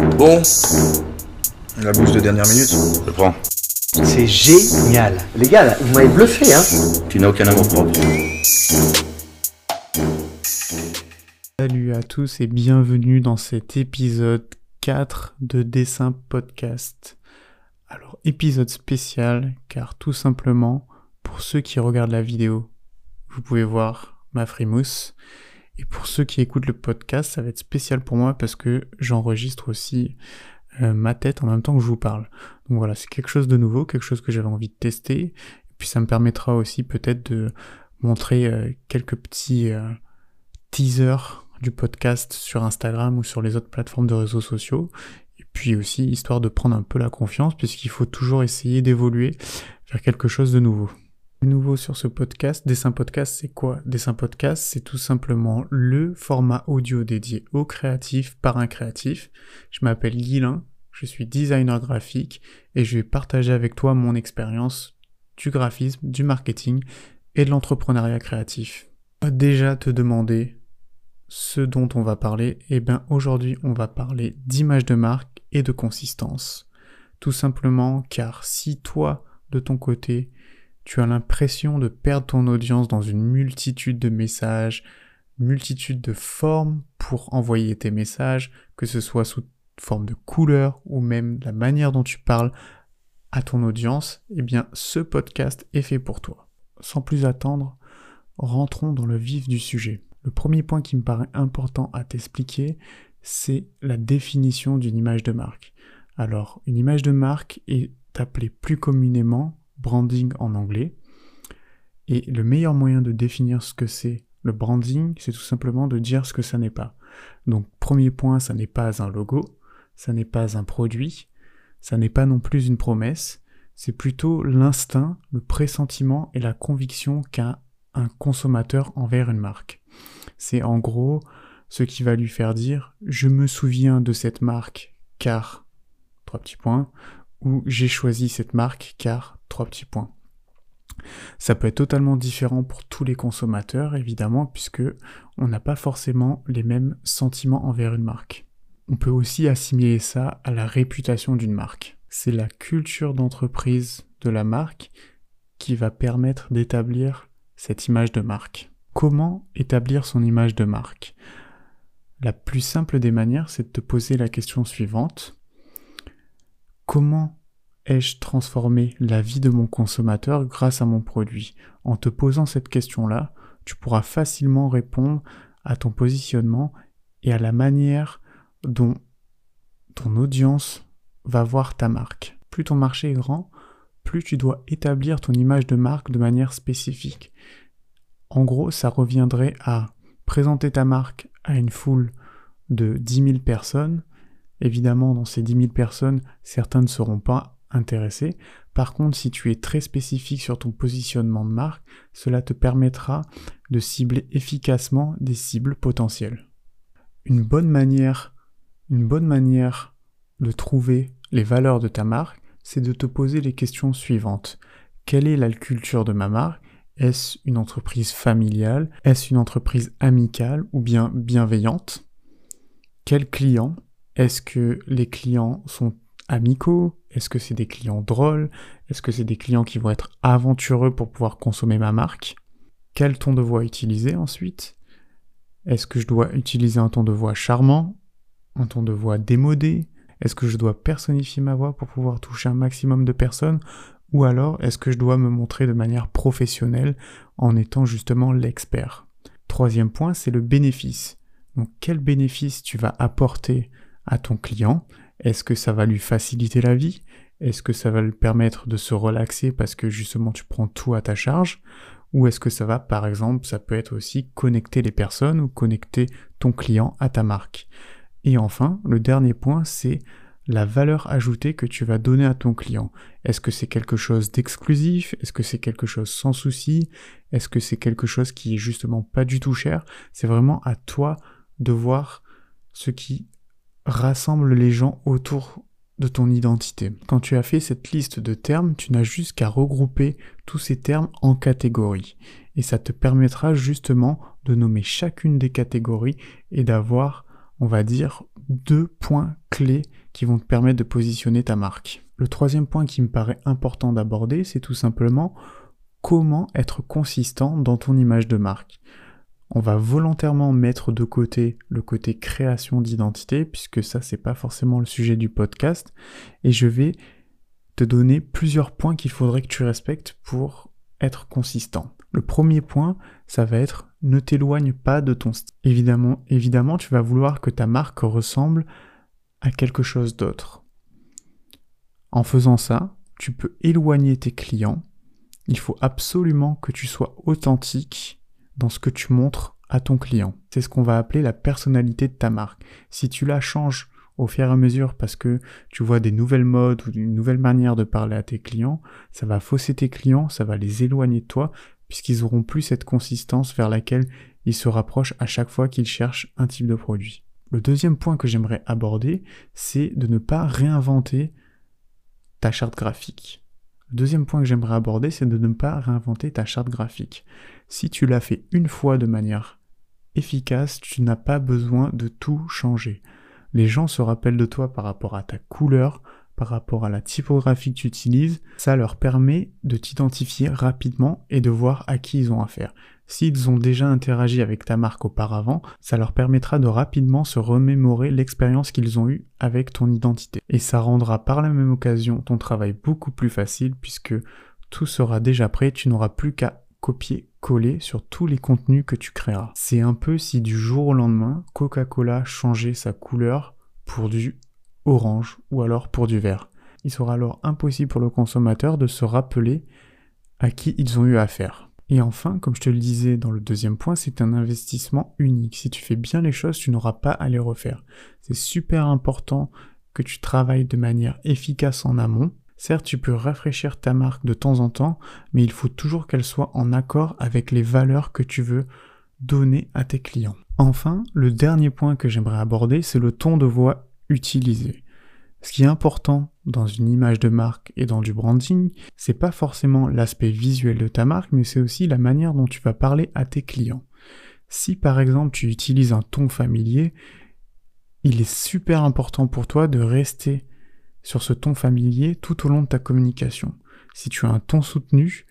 Bon. La bouche de dernière minute. Je prends. C'est génial. Les gars, vous m'avez bluffé, hein. Tu n'as aucun amour propre. Salut à tous et bienvenue dans cet épisode 4 de Dessin Podcast. Alors, épisode spécial car tout simplement, pour ceux qui regardent la vidéo, vous pouvez voir ma frimousse. Et pour ceux qui écoutent le podcast, ça va être spécial pour moi parce que j'enregistre aussi euh, ma tête en même temps que je vous parle. Donc voilà, c'est quelque chose de nouveau, quelque chose que j'avais envie de tester. Et puis ça me permettra aussi peut-être de montrer euh, quelques petits euh, teasers du podcast sur Instagram ou sur les autres plateformes de réseaux sociaux. Et puis aussi histoire de prendre un peu la confiance puisqu'il faut toujours essayer d'évoluer vers quelque chose de nouveau. Nouveau sur ce podcast, Dessin Podcast, c'est quoi? Dessin Podcast, c'est tout simplement le format audio dédié aux créatifs par un créatif. Je m'appelle Guilain, je suis designer graphique et je vais partager avec toi mon expérience du graphisme, du marketing et de l'entrepreneuriat créatif. Déjà te demander ce dont on va parler, eh bien aujourd'hui on va parler d'image de marque et de consistance. Tout simplement car si toi, de ton côté, tu as l'impression de perdre ton audience dans une multitude de messages, multitude de formes pour envoyer tes messages, que ce soit sous forme de couleur ou même la manière dont tu parles à ton audience, eh bien ce podcast est fait pour toi. Sans plus attendre, rentrons dans le vif du sujet. Le premier point qui me paraît important à t'expliquer, c'est la définition d'une image de marque. Alors, une image de marque est appelée plus communément branding en anglais. Et le meilleur moyen de définir ce que c'est le branding, c'est tout simplement de dire ce que ça n'est pas. Donc premier point, ça n'est pas un logo, ça n'est pas un produit, ça n'est pas non plus une promesse, c'est plutôt l'instinct, le pressentiment et la conviction qu'a un consommateur envers une marque. C'est en gros ce qui va lui faire dire je me souviens de cette marque car trois petits points ou j'ai choisi cette marque car trois petits points. Ça peut être totalement différent pour tous les consommateurs, évidemment, puisque on n'a pas forcément les mêmes sentiments envers une marque. On peut aussi assimiler ça à la réputation d'une marque. C'est la culture d'entreprise de la marque qui va permettre d'établir cette image de marque. Comment établir son image de marque? La plus simple des manières, c'est de te poser la question suivante. Comment ai-je transformé la vie de mon consommateur grâce à mon produit? En te posant cette question-là, tu pourras facilement répondre à ton positionnement et à la manière dont ton audience va voir ta marque. Plus ton marché est grand, plus tu dois établir ton image de marque de manière spécifique. En gros, ça reviendrait à présenter ta marque à une foule de 10 000 personnes. Évidemment, dans ces 10 000 personnes, certains ne seront pas intéressé. Par contre, si tu es très spécifique sur ton positionnement de marque, cela te permettra de cibler efficacement des cibles potentielles. Une bonne manière, une bonne manière de trouver les valeurs de ta marque, c'est de te poser les questions suivantes. Quelle est la culture de ma marque? Est-ce une entreprise familiale? Est-ce une entreprise amicale ou bien bienveillante? Quels clients Est-ce que les clients sont amicaux? Est-ce que c'est des clients drôles? Est-ce que c'est des clients qui vont être aventureux pour pouvoir consommer ma marque? Quel ton de voix utiliser ensuite? Est-ce que je dois utiliser un ton de voix charmant? Un ton de voix démodé? Est-ce que je dois personnifier ma voix pour pouvoir toucher un maximum de personnes? Ou alors est-ce que je dois me montrer de manière professionnelle en étant justement l'expert? Troisième point, c'est le bénéfice. Donc quel bénéfice tu vas apporter à ton client. Est-ce que ça va lui faciliter la vie? Est-ce que ça va lui permettre de se relaxer parce que justement tu prends tout à ta charge? Ou est-ce que ça va, par exemple, ça peut être aussi connecter les personnes ou connecter ton client à ta marque? Et enfin, le dernier point, c'est la valeur ajoutée que tu vas donner à ton client. Est-ce que c'est quelque chose d'exclusif? Est-ce que c'est quelque chose sans souci? Est-ce que c'est quelque chose qui est justement pas du tout cher? C'est vraiment à toi de voir ce qui rassemble les gens autour de ton identité. Quand tu as fait cette liste de termes, tu n'as juste qu'à regrouper tous ces termes en catégories. Et ça te permettra justement de nommer chacune des catégories et d'avoir on va dire, deux points clés qui vont te permettre de positionner ta marque. Le troisième point qui me paraît important d'aborder, c'est tout simplement comment être consistant dans ton image de marque. On va volontairement mettre de côté le côté création d'identité, puisque ça, c'est pas forcément le sujet du podcast, et je vais te donner plusieurs points qu'il faudrait que tu respectes pour être consistant. Le premier point, ça va être ne t'éloigne pas de ton style. Évidemment, évidemment, tu vas vouloir que ta marque ressemble à quelque chose d'autre. En faisant ça, tu peux éloigner tes clients. Il faut absolument que tu sois authentique dans ce que tu montres à ton client. C'est ce qu'on va appeler la personnalité de ta marque. Si tu la changes au fur et à mesure parce que tu vois des nouvelles modes ou une nouvelle manière de parler à tes clients, ça va fausser tes clients, ça va les éloigner de toi puisqu'ils auront plus cette consistance vers laquelle ils se rapprochent à chaque fois qu'ils cherchent un type de produit. Le deuxième point que j'aimerais aborder, c'est de ne pas réinventer ta charte graphique. Le deuxième point que j'aimerais aborder, c'est de ne pas réinventer ta charte graphique. Si tu l'as fait une fois de manière efficace, tu n'as pas besoin de tout changer. Les gens se rappellent de toi par rapport à ta couleur, par rapport à la typographie que tu utilises, ça leur permet de t'identifier rapidement et de voir à qui ils ont affaire. S'ils ont déjà interagi avec ta marque auparavant, ça leur permettra de rapidement se remémorer l'expérience qu'ils ont eue avec ton identité. Et ça rendra par la même occasion ton travail beaucoup plus facile puisque tout sera déjà prêt, tu n'auras plus qu'à copier-coller sur tous les contenus que tu créeras. C'est un peu si du jour au lendemain, Coca-Cola changeait sa couleur pour du orange ou alors pour du vert. Il sera alors impossible pour le consommateur de se rappeler à qui ils ont eu affaire. Et enfin, comme je te le disais dans le deuxième point, c'est un investissement unique. Si tu fais bien les choses, tu n'auras pas à les refaire. C'est super important que tu travailles de manière efficace en amont. Certes, tu peux rafraîchir ta marque de temps en temps, mais il faut toujours qu'elle soit en accord avec les valeurs que tu veux donner à tes clients. Enfin, le dernier point que j'aimerais aborder, c'est le ton de voix Ce qui est important dans une image de marque et dans du branding, c'est pas forcément l'aspect visuel de ta marque, mais c'est aussi la manière dont tu vas parler à tes clients. Si par exemple tu utilises un ton familier, il est super important pour toi de rester sur ce ton familier tout au long de ta communication. Si tu as un ton soutenu,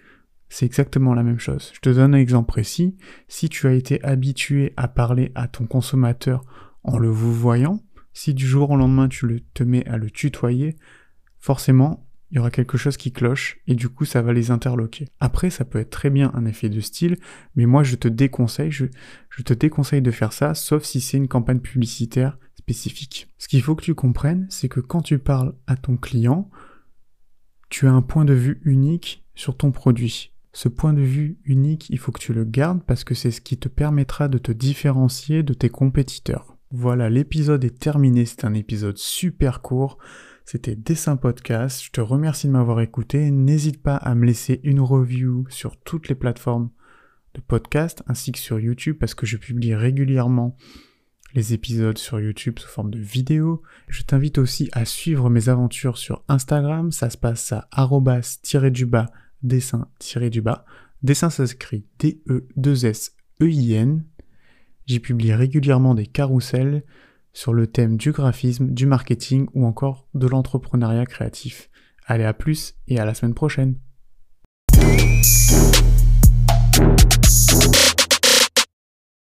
c'est exactement la même chose. Je te donne un exemple précis. Si tu as été habitué à parler à ton consommateur en le vous voyant, si du jour au lendemain tu le, te mets à le tutoyer, forcément, il y aura quelque chose qui cloche et du coup ça va les interloquer. Après, ça peut être très bien un effet de style, mais moi je te déconseille, je, je te déconseille de faire ça, sauf si c'est une campagne publicitaire spécifique. Ce qu'il faut que tu comprennes, c'est que quand tu parles à ton client, tu as un point de vue unique sur ton produit. Ce point de vue unique, il faut que tu le gardes parce que c'est ce qui te permettra de te différencier de tes compétiteurs. Voilà, l'épisode est terminé. C'est un épisode super court. C'était Dessin Podcast. Je te remercie de m'avoir écouté. N'hésite pas à me laisser une review sur toutes les plateformes de podcast ainsi que sur YouTube parce que je publie régulièrement les épisodes sur YouTube sous forme de vidéo. Je t'invite aussi à suivre mes aventures sur Instagram. Ça se passe à arrobas-du-bas dessin-du-bas. Dessin s'inscrit D-E-2-S-E-I-N. J'y publie régulièrement des carousels sur le thème du graphisme, du marketing ou encore de l'entrepreneuriat créatif. Allez à plus et à la semaine prochaine.